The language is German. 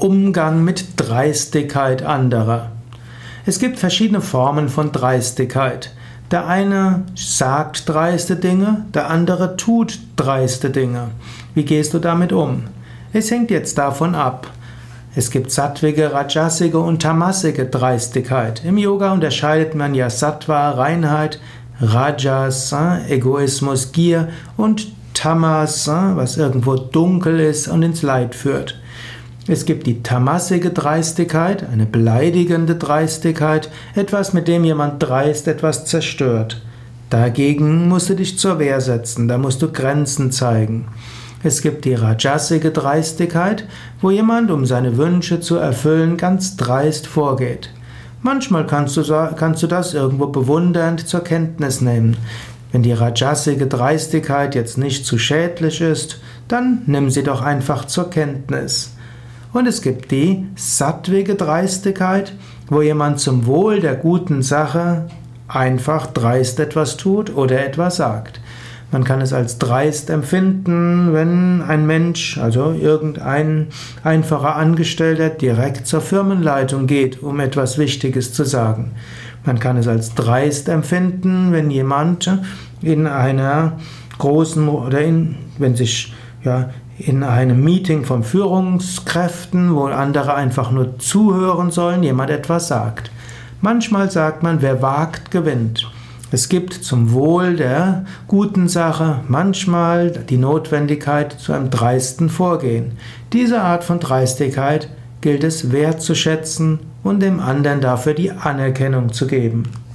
Umgang mit Dreistigkeit anderer. Es gibt verschiedene Formen von Dreistigkeit. Der eine sagt dreiste Dinge, der andere tut dreiste Dinge. Wie gehst du damit um? Es hängt jetzt davon ab. Es gibt sattwige, rajasige und tamasige Dreistigkeit. Im Yoga unterscheidet man ja Sattva, Reinheit, Rajas, Egoismus, Gier und Tamas, was irgendwo dunkel ist und ins Leid führt. Es gibt die tamasige Dreistigkeit, eine beleidigende Dreistigkeit, etwas, mit dem jemand dreist etwas zerstört. Dagegen musst du dich zur Wehr setzen, da musst du Grenzen zeigen. Es gibt die rajasige Dreistigkeit, wo jemand, um seine Wünsche zu erfüllen, ganz dreist vorgeht. Manchmal kannst du, kannst du das irgendwo bewundernd zur Kenntnis nehmen. Wenn die rajasige Dreistigkeit jetzt nicht zu schädlich ist, dann nimm sie doch einfach zur Kenntnis. Und es gibt die sattwige Dreistigkeit, wo jemand zum Wohl der guten Sache einfach dreist etwas tut oder etwas sagt. Man kann es als dreist empfinden, wenn ein Mensch, also irgendein einfacher Angestellter, direkt zur Firmenleitung geht, um etwas Wichtiges zu sagen. Man kann es als dreist empfinden, wenn jemand in einer großen oder in, wenn sich ja, in einem Meeting von Führungskräften, wo andere einfach nur zuhören sollen, jemand etwas sagt. Manchmal sagt man, wer wagt, gewinnt. Es gibt zum Wohl der guten Sache manchmal die Notwendigkeit zu einem dreisten Vorgehen. Diese Art von Dreistigkeit gilt es wertzuschätzen und dem anderen dafür die Anerkennung zu geben.